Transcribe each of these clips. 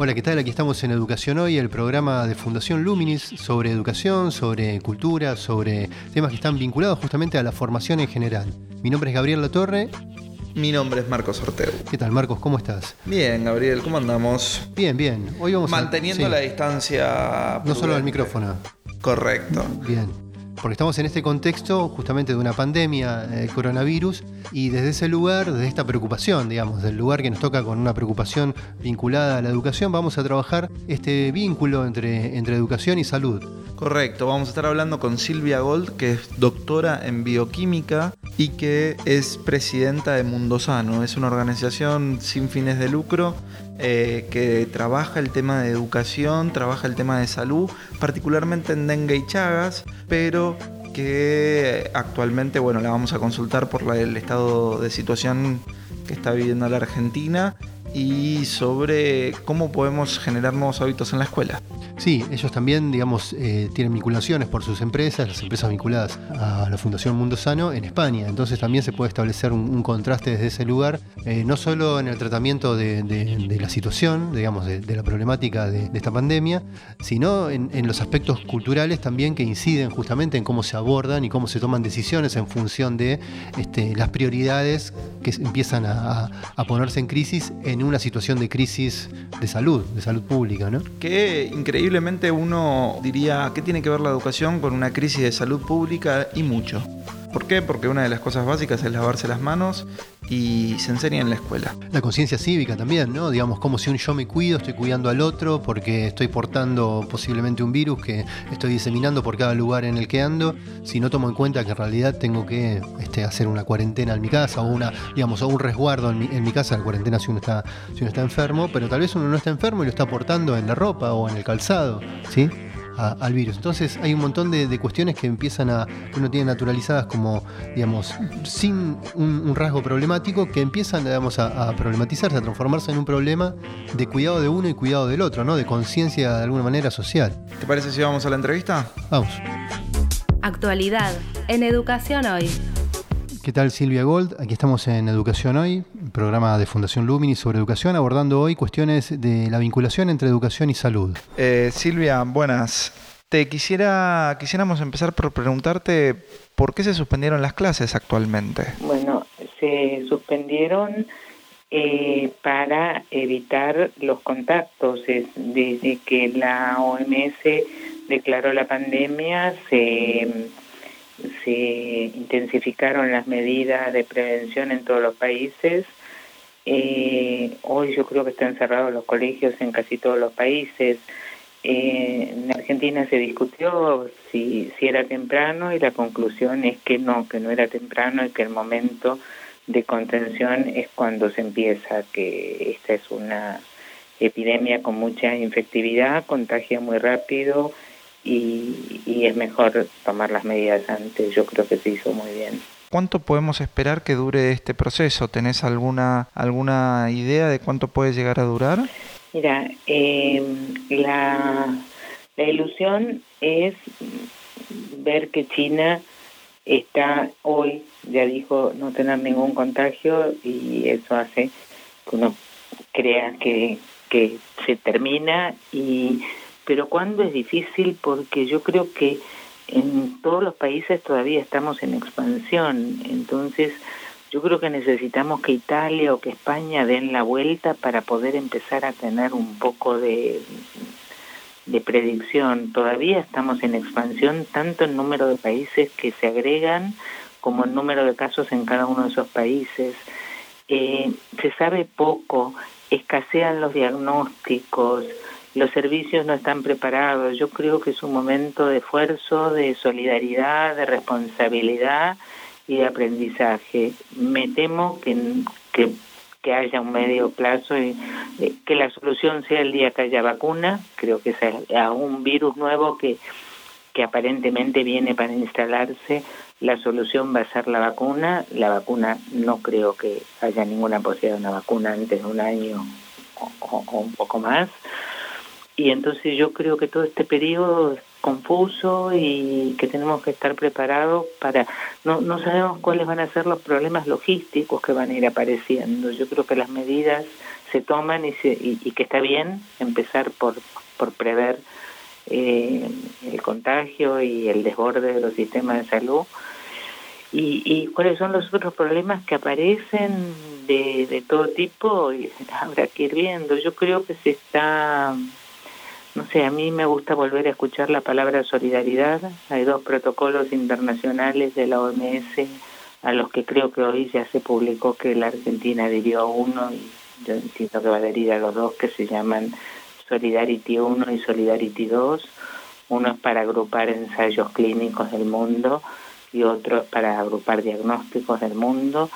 Hola, ¿qué tal? Aquí estamos en Educación Hoy, el programa de Fundación Luminis sobre educación, sobre cultura, sobre temas que están vinculados justamente a la formación en general. Mi nombre es Gabriel Latorre. Mi nombre es Marcos Ortego. ¿Qué tal, Marcos? ¿Cómo estás? Bien, Gabriel, ¿cómo andamos? Bien, bien. Hoy vamos Manteniendo la distancia. No solo al micrófono. Correcto. Bien porque estamos en este contexto justamente de una pandemia, el coronavirus, y desde ese lugar, desde esta preocupación, digamos, del lugar que nos toca con una preocupación vinculada a la educación, vamos a trabajar este vínculo entre, entre educación y salud. Correcto, vamos a estar hablando con Silvia Gold, que es doctora en bioquímica y que es presidenta de Mundo Sano. Es una organización sin fines de lucro eh, que trabaja el tema de educación, trabaja el tema de salud, particularmente en dengue y chagas, pero que actualmente, bueno, la vamos a consultar por el estado de situación que está viviendo la Argentina y sobre cómo podemos generar nuevos hábitos en la escuela. Sí, ellos también, digamos, eh, tienen vinculaciones por sus empresas, las empresas vinculadas a la Fundación Mundo Sano en España. Entonces también se puede establecer un, contraste desde ese lugar, eh, no solo en el tratamiento de, la situación, digamos, de, la problemática de, esta pandemia, sino en, los aspectos culturales también que inciden justamente en cómo se abordan y cómo se toman decisiones en función de este, las prioridades que empiezan a, a ponerse en crisis en una situación de crisis de salud, de salud pública, ¿no? Qué increíble Posiblemente uno diría, ¿qué tiene que ver la educación con una crisis de salud pública? Y mucho. ¿Por qué? Porque una de las cosas básicas es lavarse las manos y se enseña en la escuela. La conciencia cívica también, ¿no? Digamos, como si un yo me cuido, estoy cuidando al otro porque estoy portando posiblemente un virus que estoy diseminando por cada lugar en el que ando, si no tomo en cuenta que en realidad tengo que este, hacer una cuarentena en mi casa o una, digamos, o un resguardo en mi, casa, la cuarentena si uno, está, si uno está enfermo, pero tal vez uno no está enfermo y lo está portando en la ropa o en el calzado, ¿sí? Al virus. Entonces hay un montón de, cuestiones que empiezan a, que uno tiene naturalizadas como, digamos, sin un, rasgo problemático, que empiezan, digamos, a, problematizarse, a transformarse en un problema de cuidado de uno y cuidado del otro, ¿no? De conciencia de alguna manera social. ¿Te parece si vamos a la entrevista? Vamos. Actualidad en Educación Hoy. ¿Qué tal Silvia Gold? Aquí estamos en Educación Hoy, programa de Fundación Lumini sobre educación, abordando hoy cuestiones de la vinculación entre educación y salud. Eh, Silvia, buenas. Te quisiera, quisiéramos empezar por preguntarte por qué se suspendieron las clases actualmente. Bueno, se suspendieron eh, para evitar los contactos. Desde que la OMS declaró la pandemia, se se intensificaron las medidas de prevención en todos los países. Eh, hoy yo creo que están cerrados los colegios en casi todos los países. Eh, en Argentina se discutió si, si era temprano y la conclusión es que no, que no era temprano y que el momento de contención es cuando se empieza, que esta es una epidemia con mucha infectividad, contagia muy rápido, y, es mejor tomar las medidas antes. Yo creo que se hizo muy bien. ¿Cuánto podemos esperar que dure este proceso? ¿Tenés alguna, alguna idea de cuánto puede llegar a durar? Mira, em, la, la ilusión es ver que China está hoy, ya dijo, no tener ningún contagio y eso hace que uno crea que, que se termina y pero cuando es difícil porque yo creo que en todos los países todavía estamos en expansión, entonces yo creo que necesitamos que Italia o que España den la vuelta para poder empezar a tener un poco de, de predicción. Todavía estamos en expansión tanto en número de países que se agregan como en número de casos en cada uno de esos países. Eh, se sabe poco, escasean los diagnósticos, los servicios no están preparados. Yo creo que es un momento de esfuerzo, de solidaridad, de responsabilidad y de aprendizaje. Me temo que, que, haya un medio plazo y eh, que la solución sea el día que haya vacuna. Creo que es a un virus nuevo que, que aparentemente viene para instalarse, la solución va a ser la vacuna. La vacuna no creo que haya ninguna posibilidad de una vacuna antes de un año o, un poco más. Y entonces yo creo que todo este periodo es confuso y que tenemos que estar preparados para... No, no sabemos cuáles van a ser los problemas logísticos que van a ir apareciendo. Yo creo que las medidas se toman y, se, y, que está bien empezar por, por prever eh, el contagio y el desborde de los sistemas de salud. Y, y cuáles son los otros problemas que aparecen de, de todo tipo, y habrá que ir viendo. Yo creo que se está, no sé, a mí me gusta volver a escuchar la palabra solidaridad. Hay dos protocolos internacionales de la OMS a los que creo que hoy ya se publicó que la Argentina adhirió a uno y yo entiendo que va a adherir a los dos que se llaman Solidarity 1 y Solidarity 2. Uno es para agrupar ensayos clínicos del mundo y otro es para agrupar diagnósticos del mundo.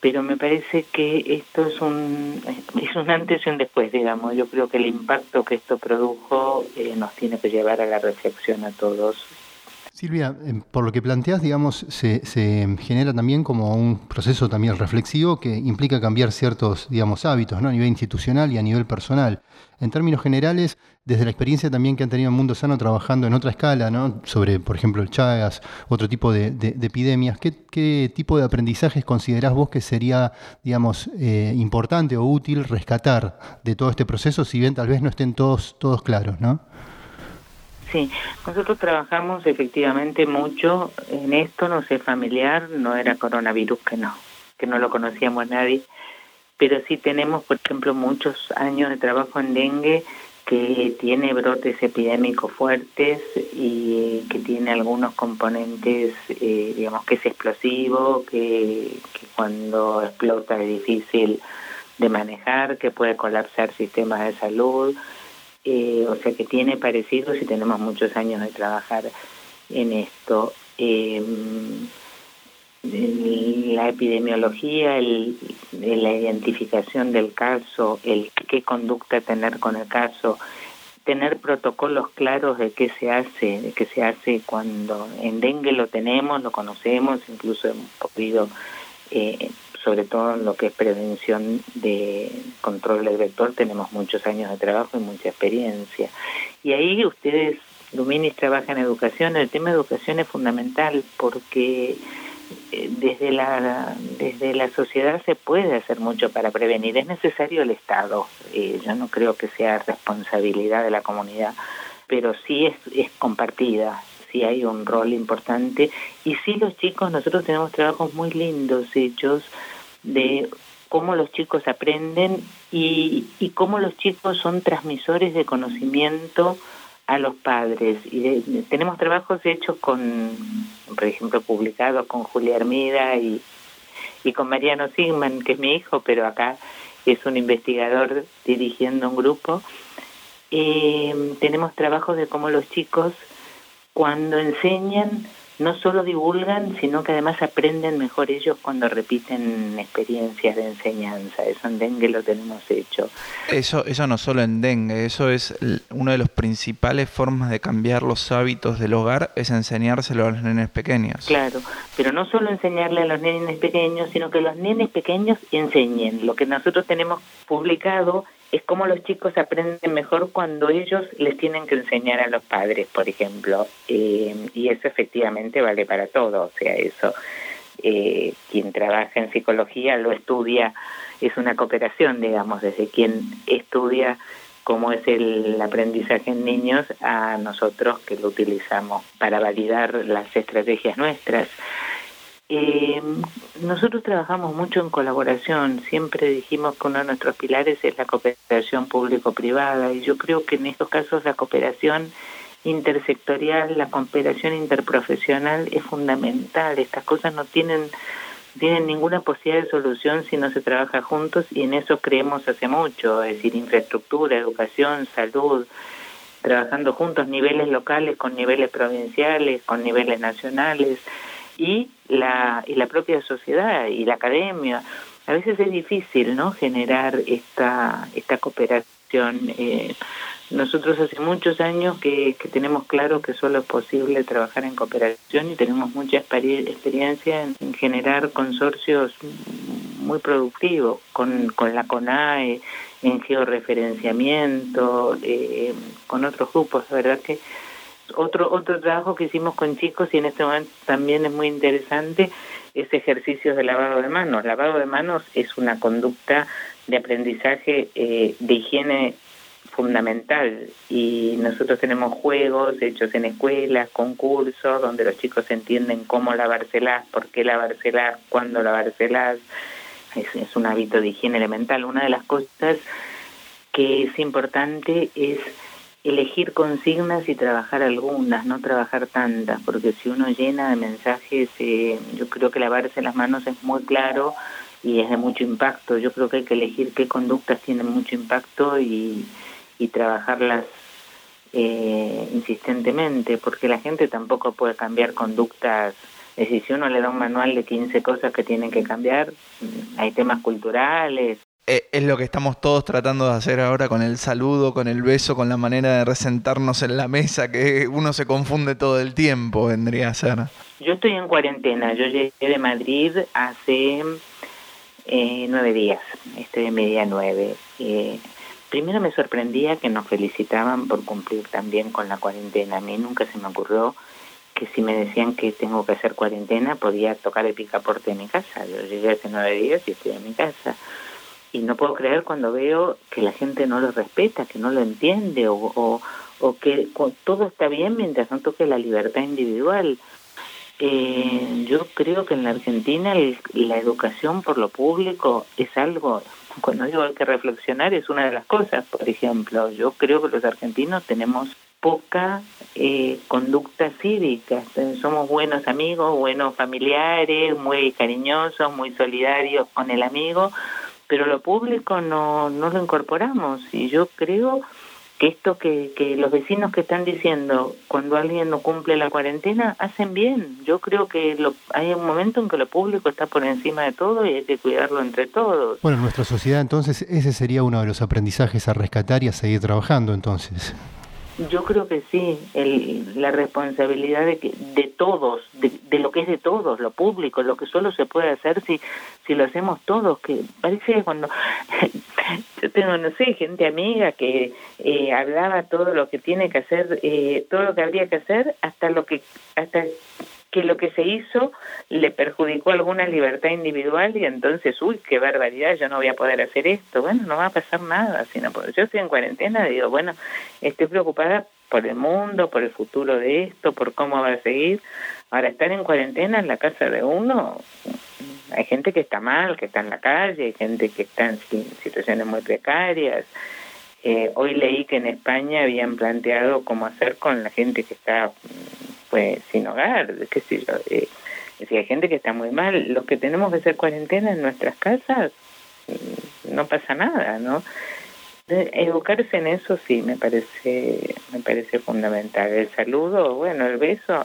Pero me parece que esto es un, es un antes y un después, digamos. Yo creo que el impacto que esto produjo eh, nos tiene que llevar a la reflexión a todos Silvia, em, por lo que planteas, digamos, se, genera también como un proceso también reflexivo que implica cambiar ciertos, digamos, hábitos, ¿no? A nivel institucional y a nivel personal. En términos generales, desde la experiencia también que han tenido en Mundo Sano trabajando en otra escala, ¿no? Sobre, por ejemplo, el Chagas, otro tipo de, epidemias, ¿qué, tipo de aprendizajes considerás vos que sería, digamos, eh, importante o útil rescatar de todo este proceso, si bien tal vez no estén todos, todos claros, ¿no? Sí, nosotros trabajamos efectivamente mucho en esto, no sé, familiar, no era coronavirus que no, que no lo conocíamos nadie, pero sí tenemos, por ejemplo, muchos años de trabajo en dengue que tiene brotes epidémicos fuertes y que tiene algunos componentes, eh, digamos, que es explosivo, que, que cuando explota es difícil de manejar, que puede colapsar sistemas de salud, eh, o sea que tiene parecidos y tenemos muchos años de trabajar en esto. Eh, la epidemiología, el, la identificación del caso, el qué conducta tener con el caso, tener protocolos claros de qué se hace, de qué se hace cuando en dengue lo tenemos, lo conocemos, incluso hemos podido eh, sobre todo en lo que es prevención de control del vector, tenemos muchos años de trabajo y mucha experiencia. Y ahí ustedes, Luminis, trabajan en educación. El tema de educación es fundamental porque eh, desde la desde la sociedad se puede hacer mucho para prevenir. Es necesario el Estado. Eh, yo no creo que sea responsabilidad de la comunidad, pero sí es, es compartida sí hay un rol importante y sí los chicos, nosotros tenemos trabajos muy lindos hechos de cómo los chicos aprenden y, y cómo los chicos son transmisores de conocimiento a los padres. Y tenemos trabajos hechos con, por ejemplo, publicados con Julia Hermida y, y con Mariano Sigman, que es mi hijo, pero acá es un investigador dirigiendo un grupo. Eh, tenemos trabajos de cómo los chicos, cuando enseñan, no solo divulgan, sino que además aprenden mejor ellos cuando repiten experiencias de enseñanza. Eso en dengue lo tenemos hecho. Eso, eso no solo en dengue, eso es una de las principales formas de cambiar los hábitos del hogar, es enseñárselo a los nenes pequeños. Claro, pero no solo enseñarle a los nenes pequeños, sino que los nenes pequeños enseñen. Lo que nosotros tenemos publicado es como los chicos aprenden mejor cuando ellos les tienen que enseñar a los padres, por ejemplo. Eh, y eso efectivamente vale para todo. O sea, eso, eh, quien trabaja en psicología lo estudia, es una cooperación, digamos, desde quien estudia cómo es el aprendizaje en niños a nosotros que lo utilizamos para validar las estrategias nuestras. Eh, nosotros trabajamos mucho en colaboración, siempre dijimos que uno de nuestros pilares es la cooperación público-privada y yo creo que en estos casos la cooperación intersectorial, la cooperación interprofesional es fundamental. Estas cosas no tienen, tienen ninguna posibilidad de solución si no se trabaja juntos y en eso creemos hace mucho, es decir, infraestructura, educación, salud, trabajando juntos niveles locales con niveles provinciales, con niveles nacionales y la, y la propia sociedad y la academia. A veces es difícil ¿no? generar esta, esta cooperación. Eh, nosotros hace muchos años que, tenemos claro que solo es posible trabajar en cooperación y tenemos mucha experiencia en, generar consorcios muy productivos con, con la CONAE, en georreferenciamiento, eh, con otros grupos. La verdad que otro otro trabajo que hicimos con chicos y en este momento también es muy interesante es ejercicios de lavado de manos. Lavado de manos es una conducta de aprendizaje eh, de higiene fundamental y nosotros tenemos juegos hechos en escuelas, concursos, donde los chicos entienden cómo lavárselas, por qué lavárselas, cuándo lavárselas. Es, es un hábito de higiene elemental. Una de las cosas que es importante es elegir consignas y trabajar algunas, no trabajar tantas, porque si uno llena de mensajes, eh, yo creo que lavarse las manos es muy claro y es de mucho impacto. Yo creo que hay que elegir qué conductas tienen mucho impacto y, trabajarlas eh, insistentemente, porque la gente tampoco puede cambiar conductas. Es decir, si uno le da un manual de 15 cosas que tienen que cambiar, hay temas culturales, es lo que estamos todos tratando de hacer ahora con el saludo, con el beso, con la manera de resentarnos en la mesa, que uno se confunde todo el tiempo, vendría a ser. Yo estoy en cuarentena, yo llegué de Madrid hace eh, nueve días, estoy de media nueve. Eh, primero me sorprendía que nos felicitaban por cumplir también con la cuarentena. A mí nunca se me ocurrió que si me decían que tengo que hacer cuarentena podía tocar el picaporte de mi casa. Yo llegué hace nueve días y estoy en mi casa y no puedo creer cuando veo que la gente no lo respeta, que no lo entiende o, o, que todo está bien mientras no toque la libertad individual. Eh, yo creo que en la Argentina la educación por lo público es algo, cuando digo hay que reflexionar, es una de las cosas. Por ejemplo, yo creo que los argentinos tenemos poca eh, conducta cívica. Somos buenos amigos, buenos familiares, muy cariñosos, muy solidarios con el amigo, pero lo público no, no lo incorporamos y yo creo que esto que, que los vecinos que están diciendo cuando alguien no cumple la cuarentena hacen bien. Yo creo que lo, hay un momento en que lo público está por encima de todo y hay que cuidarlo entre todos. Bueno, en nuestra sociedad entonces ese sería uno de los aprendizajes a rescatar y a seguir trabajando entonces. Yo creo que sí, el, la responsabilidad de, que, de todos, de, de, lo que es de todos, lo público, lo que solo se puede hacer si, si lo hacemos todos, que parece cuando yo tengo, no sé, gente amiga que eh, hablaba todo lo que tiene que hacer, eh, todo lo que habría que hacer, hasta lo que, hasta que lo que se hizo le perjudicó alguna libertad individual y entonces, uy, qué barbaridad, yo no voy a poder hacer esto. Bueno, no va a pasar nada. Sino, yo estoy en cuarentena, digo, bueno, estoy preocupada por el mundo, por el futuro de esto, por cómo va a seguir. Ahora, estar en cuarentena en la casa de uno, hay gente que está mal, que está en la calle, hay gente que está en situaciones muy precarias. Eh, hoy leí que en España habían planteado cómo hacer con la gente que está pues sin hogar, qué sé yo. Eh, si hay gente que está muy mal, los que tenemos que hacer cuarentena en nuestras casas, mm, no pasa nada, ¿no? educarse en eso sí me parece me parece fundamental el saludo bueno el beso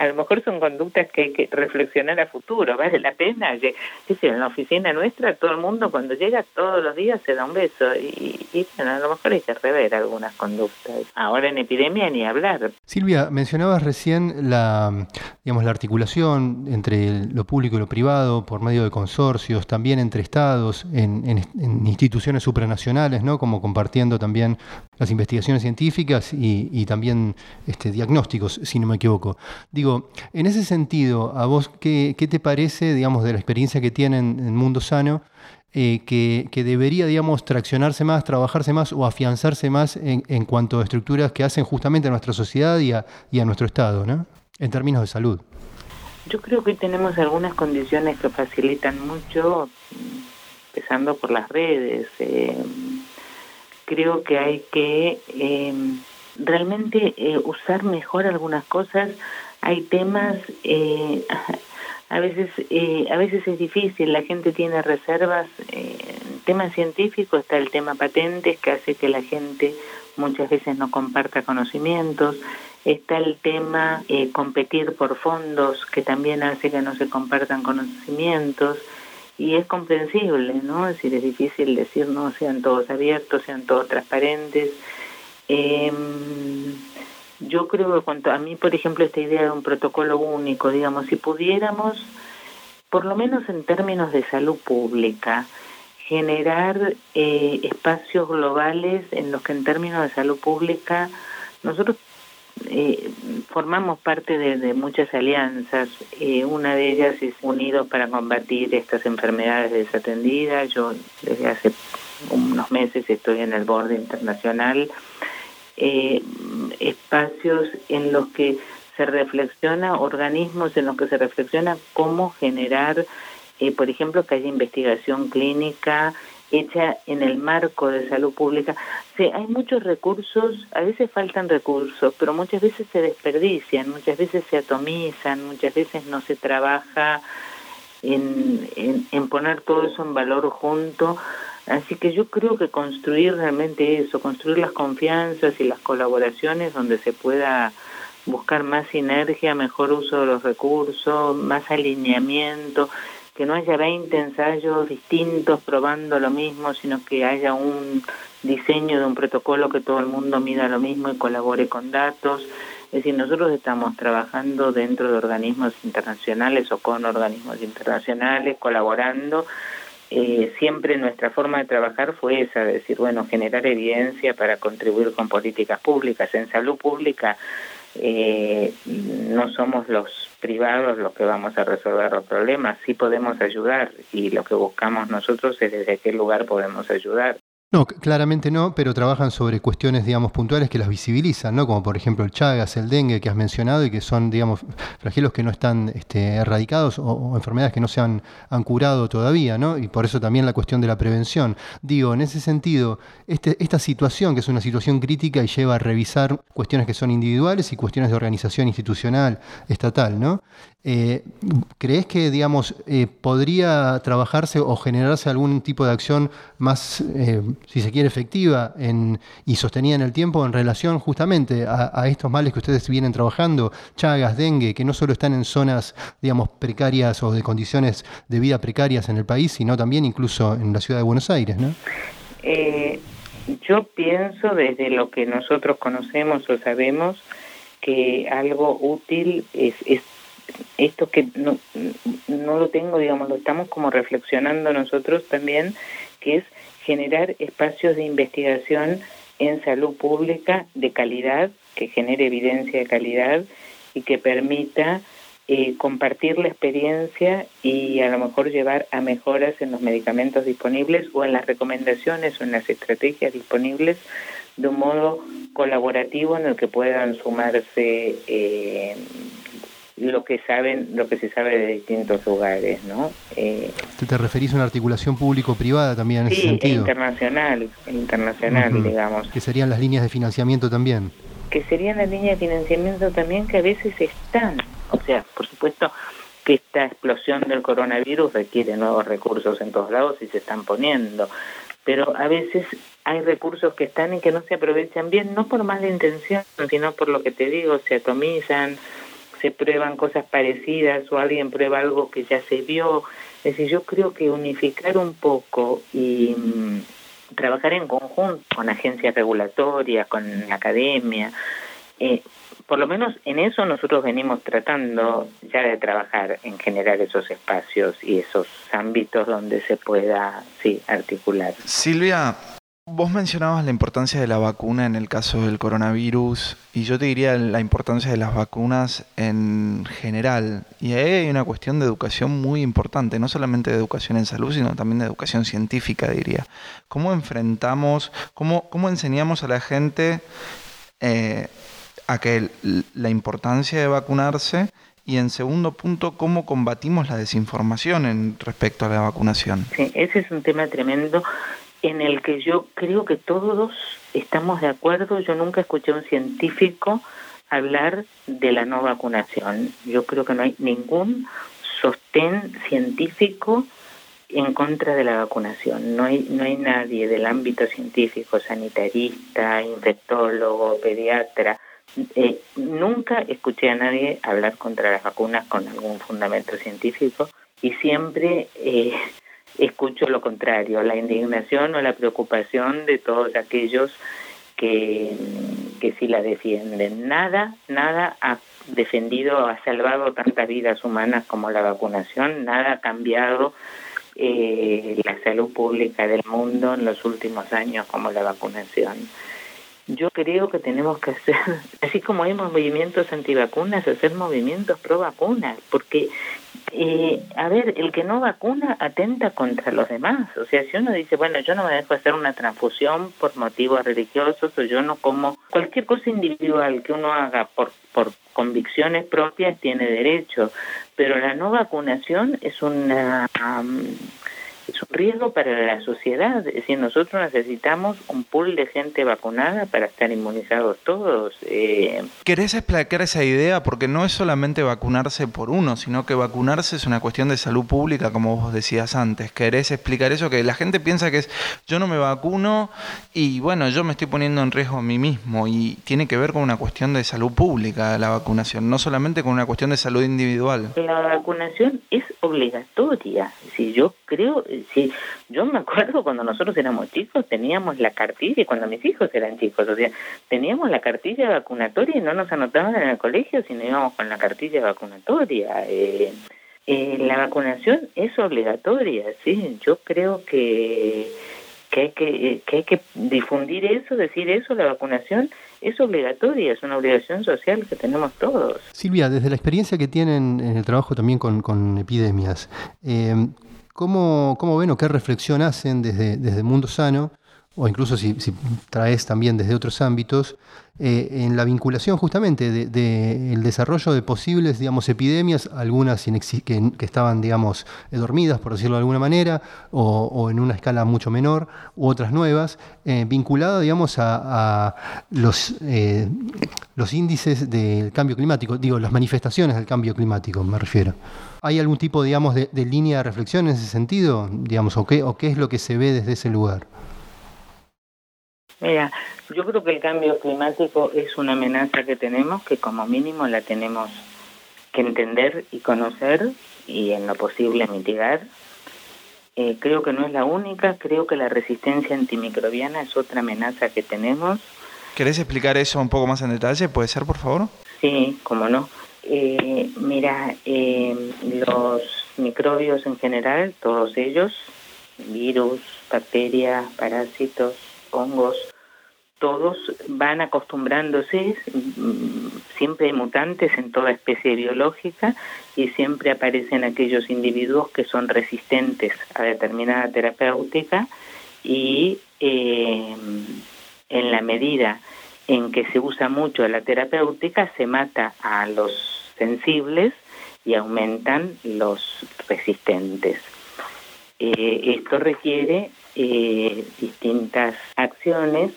a lo mejor son conductas que hay que reflexionar a futuro, vale la pena. Que, en la oficina nuestra todo el mundo cuando llega todos los días se da un beso y, a lo mejor hay que rever algunas conductas. Ahora en epidemia ni hablar. Silvia, mencionabas recién la, digamos, la articulación entre lo público y lo privado por medio de consorcios, también entre estados, en, en, instituciones supranacionales, ¿no? como compartiendo también las investigaciones científicas y, y también este, diagnósticos, si no me equivoco. Digo, en ese sentido, ¿a vos qué, te parece, digamos, de la experiencia que tienen en Mundo Sano, eh, que, debería, digamos, traccionarse más, trabajarse más o afianzarse más en, cuanto a estructuras que hacen justamente a nuestra sociedad y a, nuestro Estado, ¿no? En términos de salud. Yo creo que tenemos algunas condiciones que facilitan mucho, empezando por las redes. Eh, creo que hay que eh, realmente usar mejor algunas cosas hay temas eh, a veces eh, a veces es difícil la gente tiene reservas eh, tema científico está el tema patentes que hace que la gente muchas veces no comparta conocimientos está el tema eh, competir por fondos que también hace que no se compartan conocimientos y es comprensible no es decir es difícil decir no sean todos abiertos sean todos transparentes Em, yo creo que cuanto a mí, por ejemplo, esta idea de un protocolo único, digamos, si pudiéramos, por lo menos en términos de salud pública, generar eh, espacios globales en los que en términos de salud pública nosotros eh, formamos parte de, muchas alianzas. Eh, una de ellas es Unidos para combatir estas enfermedades desatendidas. Yo desde hace unos meses estoy en el borde internacional. Eh, espacios en los que se reflexiona, organismos en los que se reflexiona cómo generar, por ejemplo, que haya investigación clínica hecha en el marco de salud pública. Sí, hay muchos recursos, a veces faltan recursos, pero muchas veces se desperdician, muchas veces se atomizan, muchas veces no se trabaja en, en, poner todo eso en valor junto. Así que yo creo que construir realmente eso, construir las confianzas y las colaboraciones donde se pueda buscar más sinergia, mejor uso de los recursos, más alineamiento, que no haya 20 ensayos distintos probando lo mismo, sino que haya un diseño de un protocolo que todo el mundo mida lo mismo y colabore con datos. Es decir, nosotros estamos trabajando dentro de organismos internacionales o con organismos internacionales, colaborando. Eh, siempre nuestra forma de trabajar fue esa, de decir, bueno, generar evidencia para contribuir con políticas públicas. En salud pública eh, no somos los privados los que vamos a resolver los problemas, sí podemos ayudar y lo que buscamos nosotros es desde qué lugar podemos ayudar. No, claramente no, pero trabajan sobre cuestiones, digamos, puntuales que las visibilizan, ¿no? Como por ejemplo el Chagas, el dengue que has mencionado y que son, digamos, flagelos que no están este, erradicados o, enfermedades que no se han, curado todavía, ¿no? Y por eso también la cuestión de la prevención. Digo, en ese sentido, este, esta situación, que es una situación crítica y lleva a revisar cuestiones que son individuales y cuestiones de organización institucional, estatal, ¿no? Eh, ¿Crees que, digamos, eh, podría trabajarse o generarse algún tipo de acción más, eh, si se quiere, efectiva en, y sostenida en el tiempo en relación justamente a, estos males que ustedes vienen trabajando, chagas, dengue, que no solo están en zonas, digamos, precarias o de condiciones de vida precarias en el país, sino también incluso en la ciudad de Buenos Aires, ¿no? yo pienso desde lo que nosotros conocemos o sabemos que algo útil es, es esto que no, no lo tengo, digamos, lo estamos como reflexionando nosotros también, que es generar espacios de investigación en salud pública de calidad, que genere evidencia de calidad y que permita eh, compartir la experiencia y a lo mejor llevar a mejoras en los medicamentos disponibles o en las recomendaciones o en las estrategias disponibles de un modo colaborativo en el que puedan sumarse eh, lo que saben, lo que se sabe de distintos lugares, ¿no? Eh, ¿Te referís a una articulación público-privada también en ese sentido? internacional, internacional, digamos. Que serían las líneas de financiamiento también. Que serían las líneas de financiamiento también que a veces están, o sea, por supuesto que esta explosión del coronavirus requiere nuevos recursos en todos lados y se están poniendo, pero a veces hay recursos que están y que no se aprovechan bien, no por mala intención, sino por lo que te digo, se atomizan, se prueban cosas parecidas o alguien prueba algo que ya se vio. Es decir, yo creo que unificar un poco y mm, trabajar en conjunto con agencias regulatorias, con la academia, eh, por lo menos en eso nosotros venimos tratando ya de trabajar en generar esos espacios y esos ámbitos donde se pueda sí articular. Silvia, Vos mencionabas la importancia de la vacuna en el caso del coronavirus y yo te diría la importancia de las vacunas en general. Y ahí hay una cuestión de educación muy importante, no solamente de educación en salud, sino también de educación científica, diría. ¿Cómo enfrentamos, cómo, cómo enseñamos a la gente eh, a que la importancia de vacunarse y en segundo punto, cómo combatimos la desinformación en respecto a la vacunación? Sí, ese es un tema tremendo en el que yo creo que todos estamos de acuerdo. Yo nunca escuché a un científico hablar de la no vacunación. Yo creo que no hay ningún sostén científico en contra de la vacunación. No hay, no hay nadie del ámbito científico, sanitarista, infectólogo, pediatra. Eh, nunca escuché a nadie hablar contra las vacunas con algún fundamento científico y siempre eh, escucho lo contrario, la indignación o la preocupación de todos aquellos que, que sí la defienden. Nada, nada ha defendido, ha salvado tantas vidas humanas como la vacunación, nada ha cambiado eh, la salud pública del mundo en los últimos años como la vacunación. Yo creo que tenemos que hacer, así como hay movimientos antivacunas, hacer movimientos pro vacunas, porque eh, a ver, el que no vacuna atenta contra los demás. O sea, si uno dice, bueno, yo no me dejo hacer una transfusión por motivos religiosos o yo no como cualquier cosa individual que uno haga por, por convicciones propias tiene derecho, pero la no vacunación es una es un riesgo para la sociedad. Es decir, nosotros necesitamos un pool de gente vacunada para estar inmunizados todos. Eh. ¿Querés explicar esa idea? Porque no es solamente vacunarse por uno, sino que vacunarse es una cuestión de salud pública, como vos decías antes. ¿Querés explicar eso? Que la gente piensa que es yo no me vacuno y bueno, yo me estoy poniendo en riesgo a mí mismo y tiene que ver con una cuestión de salud pública la vacunación, no solamente con una cuestión de salud individual. La vacunación es obligatoria. Si yo creo, Sí, yo me acuerdo cuando nosotros éramos chicos, teníamos la cartilla, cuando mis hijos eran chicos, o sea, teníamos la cartilla vacunatoria y no nos anotaban en el colegio si no íbamos con la cartilla vacunatoria. Eh, eh, la vacunación es obligatoria, sí, yo creo que, que, hay que, que hay que difundir eso, decir eso, la vacunación es obligatoria, es una obligación social que tenemos todos. Silvia, desde la experiencia que tienen en el trabajo también con, con epidemias, eh, ¿Cómo, ¿Cómo, ven o qué reflexión hacen desde, desde Mundo Sano, o incluso si, traes también desde otros ámbitos, eh, en la vinculación justamente del de, desarrollo de posibles, digamos, epidemias, algunas que, estaban, digamos, dormidas, por decirlo de alguna manera, o, en una escala mucho menor, u otras nuevas, eh, vinculadas, digamos, a, los, eh, los índices del cambio climático, digo, las manifestaciones del cambio climático, me refiero. ¿Hay algún tipo, digamos, de, línea de reflexión en ese sentido? Digamos, ¿O qué es lo que se ve desde ese lugar? Mira, yo creo que el cambio climático es una amenaza que tenemos, que como mínimo la tenemos que entender y conocer y en lo posible mitigar. Eh, creo que no es la única, creo que la resistencia antimicrobiana es otra amenaza que tenemos. ¿Querés explicar eso un poco más en detalle? ¿Puede ser, por favor? Sí, cómo no. Eh, mira, eh, los microbios en general, todos ellos, virus, bacterias, parásitos, hongos, todos van acostumbrándose, mm, siempre hay mutantes en toda especie biológica y siempre aparecen aquellos individuos que son resistentes a determinada terapéutica y eh, en la medida en que se usa mucho la terapéutica se mata a los sensibles y aumentan los resistentes. Eh, esto requiere eh, distintas acciones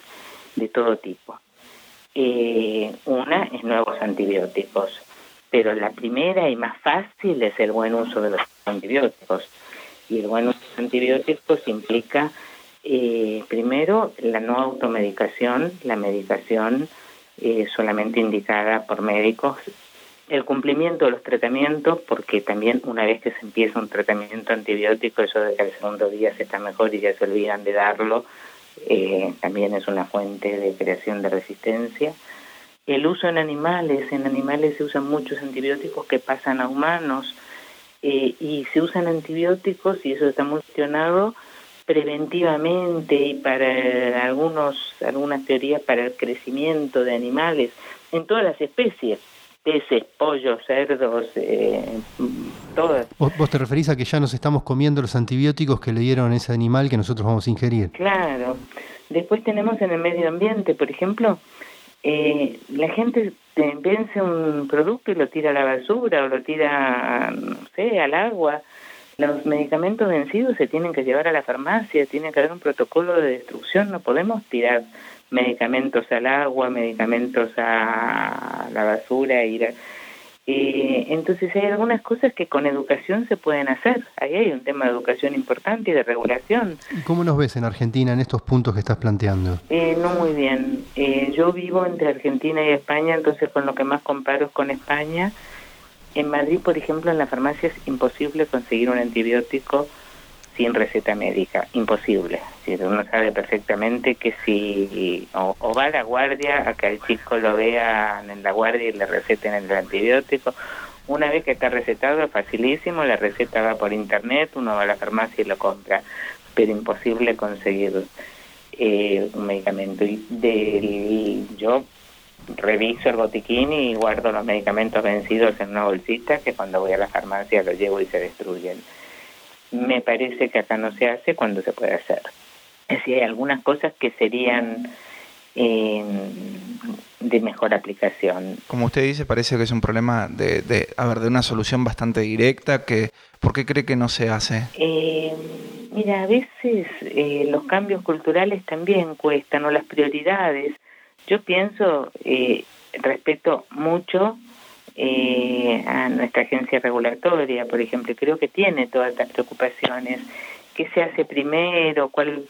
de todo tipo. Eh, una es nuevos antibióticos, pero la primera y más fácil es el buen uso de los antibióticos. Y el buen uso de los antibióticos implica, eh, primero, la no automedicación, la medicación eh, solamente indicada por médicos, el cumplimiento de los tratamientos, porque también una vez que se empieza un tratamiento antibiótico, eso de que al segundo día se está mejor y ya se olvidan de darlo, eh, también es una fuente de creación de resistencia. El uso en animales, en animales se usan muchos antibióticos que pasan a humanos eh, y se usan antibióticos y eso está mencionado preventivamente y para algunos algunas teorías para el crecimiento de animales en todas las especies peces, pollos, cerdos, eh, todas. ¿Vos, te referís a que ya nos estamos comiendo los antibióticos que le dieron a ese animal que nosotros vamos a ingerir? Claro. Después tenemos en el medio ambiente, por ejemplo, eh, la gente vence un producto y lo tira a la basura o lo tira, no sé, al agua. Los medicamentos vencidos se tienen que llevar a la farmacia, tiene que haber un protocolo de destrucción, no podemos tirar medicamentos al agua, medicamentos a la basura, ir eh, entonces hay algunas cosas que con educación se pueden hacer. Ahí hay un tema de educación importante y de regulación. ¿Cómo nos ves en Argentina en estos puntos que estás planteando? Eh, no muy bien. Eh, yo vivo entre Argentina y España, entonces con lo que más comparo es con España. En Madrid, por ejemplo, en la farmacia es imposible conseguir un antibiótico sin receta médica, imposible. uno sabe perfectamente que si o, va a la guardia a que el chico lo vea en la guardia y le receten el antibiótico, una vez que está recetado es facilísimo, la receta va por internet, uno va a la farmacia y lo compra, pero imposible conseguir eh, un medicamento. Y del, yo reviso el botiquín y guardo los medicamentos vencidos en una bolsita que cuando voy a la farmacia los llevo y se destruyen. Me parece que acá no se hace cuando se puede hacer. Es decir, hay algunas cosas que serían eh, de mejor aplicación. Como usted dice, parece que es un problema de, de, a ver, de una solución bastante directa. Que, ¿Por qué cree que no se hace? Eh, mira, a veces eh, los cambios culturales también cuestan, o las prioridades. Yo pienso, eh, respeto mucho eh, a nuestra agencia regulatoria, por ejemplo, creo que tiene todas estas preocupaciones. ¿Qué se hace primero? ¿Cuál,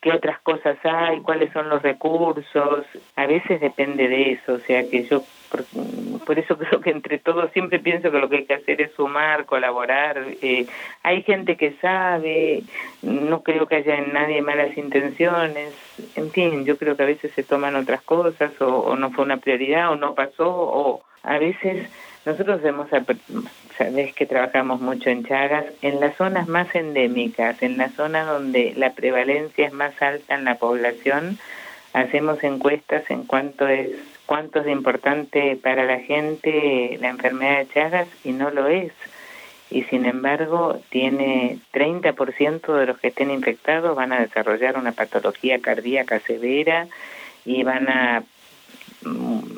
¿Qué otras cosas hay? ¿Cuáles son los recursos? A veces depende de eso, o sea que yo por, eso creo que entre todos siempre pienso que lo que hay que hacer es sumar, colaborar. Eh, hay gente que sabe, no creo que haya en nadie malas intenciones, en fin, yo creo que a veces se toman otras cosas o, no fue una prioridad o no pasó o a veces nosotros hemos, sabes que trabajamos mucho en Chagas, en las zonas más endémicas, en las zonas donde la prevalencia es más alta en la población, hacemos encuestas en cuanto es cuánto es importante para la gente la enfermedad de Chagas y no lo es. Y sin embargo, tiene 30% de los que estén infectados van a desarrollar una patología cardíaca severa y van a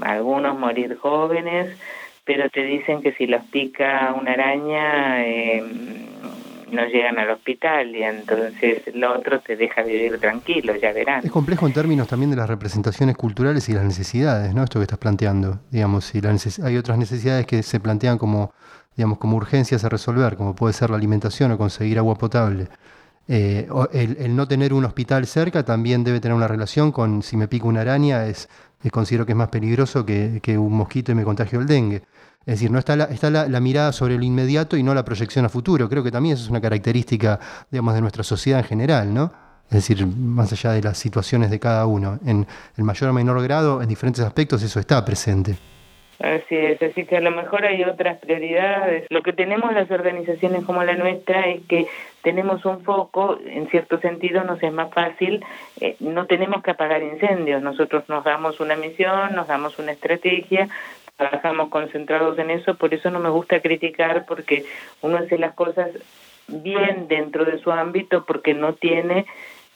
algunos morir jóvenes, pero te dicen que si los pica una araña eh, no llegan al hospital y entonces lo otro te deja vivir tranquilo, ya verán. Es complejo en términos también de las representaciones culturales y las necesidades, ¿no? Esto que estás planteando, digamos, si la hay otras necesidades que se plantean como, digamos, como urgencias a resolver, como puede ser la alimentación o conseguir agua potable. Eh, el, no tener un hospital cerca también debe tener una relación con si me pica una araña, es, considero que es más peligroso que, que un mosquito y me contagio el dengue. Es decir, no está, la, está la, mirada sobre lo inmediato y no la proyección a futuro. Creo que también eso es una característica, digamos, de nuestra sociedad en general, ¿no? Es decir, más allá de las situaciones de cada uno. En el mayor o menor grado, en diferentes aspectos, eso está presente. Así es, así que a lo mejor hay otras prioridades. Lo que tenemos las organizaciones como la nuestra es que tenemos un foco, en cierto sentido nos es más fácil, eh, no tenemos que apagar incendios, nosotros nos damos una misión, nos damos una estrategia, trabajamos concentrados en eso, por eso no me gusta criticar porque uno hace las cosas bien dentro de su ámbito porque no tiene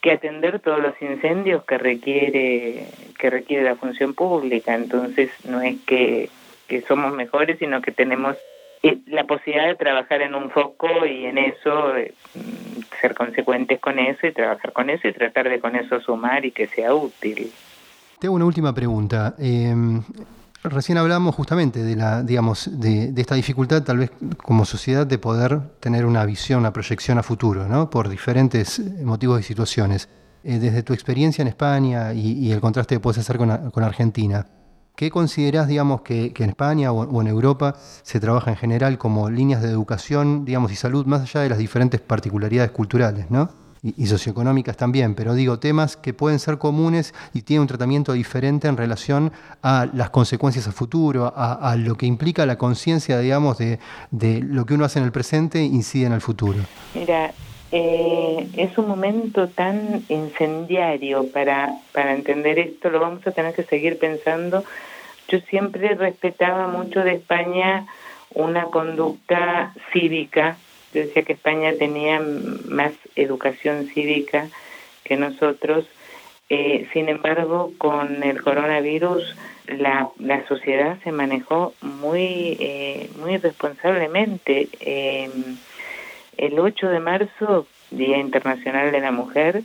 que atender todos los incendios que requiere que requiere la función pública, entonces no es que, que somos mejores, sino que tenemos eh, la posibilidad de trabajar en un foco y en eso eh, ser consecuentes con eso y trabajar con eso y tratar de con eso sumar y que sea útil. Tengo una última pregunta. Eh, Recién hablamos justamente de la, digamos, de, esta dificultad, tal vez como sociedad, de poder tener una visión, una proyección a futuro, ¿no? Por diferentes motivos y situaciones. Eh, desde tu experiencia en España y, el contraste que puedes hacer con, Argentina, ¿qué considerás, digamos, que, en España o, en Europa se trabaja en general como líneas de educación, digamos, y salud, más allá de las diferentes particularidades culturales, ¿no? Y, socioeconómicas también, pero digo, temas que pueden ser comunes y tienen un tratamiento diferente en relación a las consecuencias a futuro, a, lo que implica la conciencia, digamos, de, de, lo que uno hace en el presente incide en el futuro. Mira, eh, es un momento tan incendiario para, para entender esto, lo vamos a tener que seguir pensando. Yo siempre respetaba mucho de España una conducta cívica, yo decía que España tenía más educación cívica que nosotros. Eh, sin embargo, con el coronavirus, la, la sociedad se manejó muy, eh, muy responsablemente. Em, el 8 de marzo, Día Internacional de la Mujer,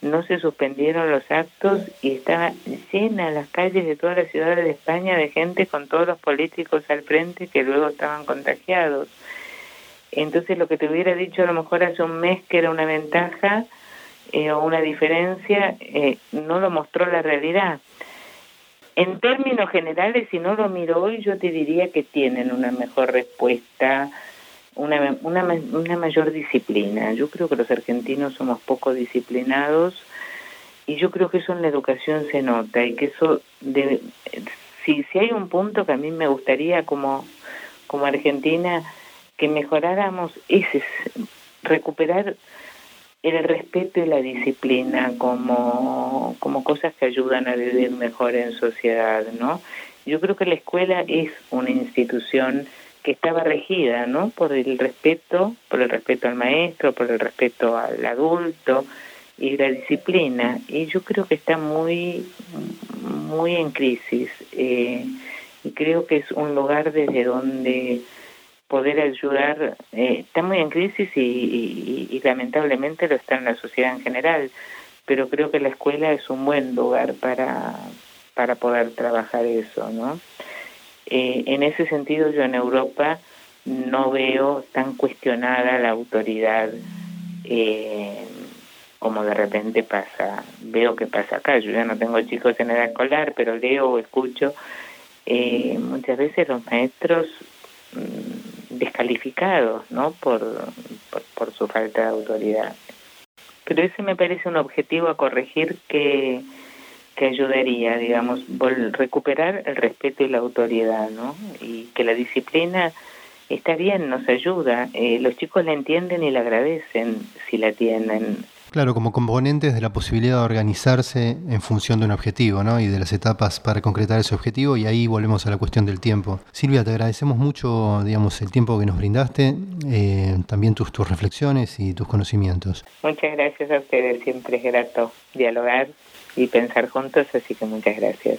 no se suspendieron los actos y estaba llena las calles de todas las ciudades de España de gente con todos los políticos al frente que luego estaban contagiados. Entonces lo que te hubiera dicho a lo mejor hace un mes que era una ventaja eh, o una diferencia, eh, no lo mostró la realidad. En términos generales, si no lo miro hoy, yo te diría que tienen una mejor respuesta una, una, una mayor disciplina. Yo creo que los argentinos somos poco disciplinados y yo creo que eso en la educación se nota y que eso debe, si, si hay un punto que a mí me gustaría como, como Argentina que mejoráramos es recuperar el respeto y la disciplina como, como cosas que ayudan a vivir mejor en sociedad, ¿no? Yo creo que la escuela es una institución que estaba regida, ¿no? Por el respeto, por el respeto al maestro, por el respeto al adulto y la disciplina. Y yo creo que está muy, muy en crisis. Eh, y creo que es un lugar desde donde poder ayudar, eh, está muy en crisis y, lamentablemente lo está en la sociedad en general, pero creo que la escuela es un buen lugar para, para poder trabajar eso, ¿no? Eh, en ese sentido yo en Europa no veo tan cuestionada la autoridad eh, como de repente pasa, veo que pasa acá, yo ya no tengo chicos en edad escolar, pero leo o escucho, muchas veces los maestros mm, descalificados ¿no? Por, por, su falta de autoridad. Pero ese me parece un objetivo a corregir que, que ayudaría, digamos, recuperar el respeto y la autoridad, ¿no? Y que la disciplina está bien, nos ayuda. Eh, los chicos la entienden y la agradecen si la tienen. Claro, como componentes de la posibilidad de organizarse en función de un objetivo ¿no? y de las etapas para concretar ese objetivo y ahí volvemos a la cuestión del tiempo. Silvia, te agradecemos mucho digamos, el tiempo que nos brindaste, eh, también tus, tus reflexiones y tus conocimientos. Muchas gracias a ustedes, siempre es grato dialogar y pensar juntos, así que muchas gracias.